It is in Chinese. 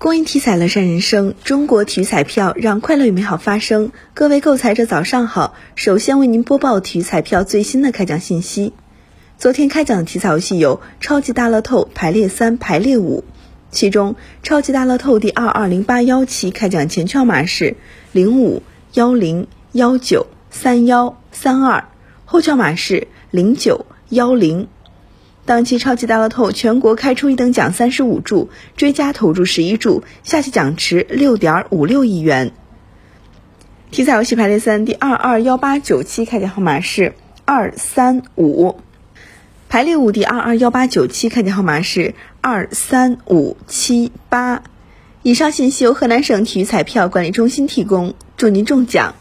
公益体彩乐善人生，中国体育彩票让快乐与美好发生。各位购彩者早上好，首先为您播报体育彩票最新的开奖信息。昨天开奖的体彩游戏有超级大乐透排列三、排列五，其中超级大乐透第二二零八幺期开奖前券码是零五幺零幺九三幺三二，后券码是零九幺零。当期超级大乐透全国开出一等奖三十五注，追加投注十一注，下期奖池六点五六亿元。体彩游戏排列三第二二幺八九期开奖号码是二三五，排列五第二二幺八九期开奖号码是二三五七八。以上信息由河南省体育彩票管理中心提供，祝您中奖。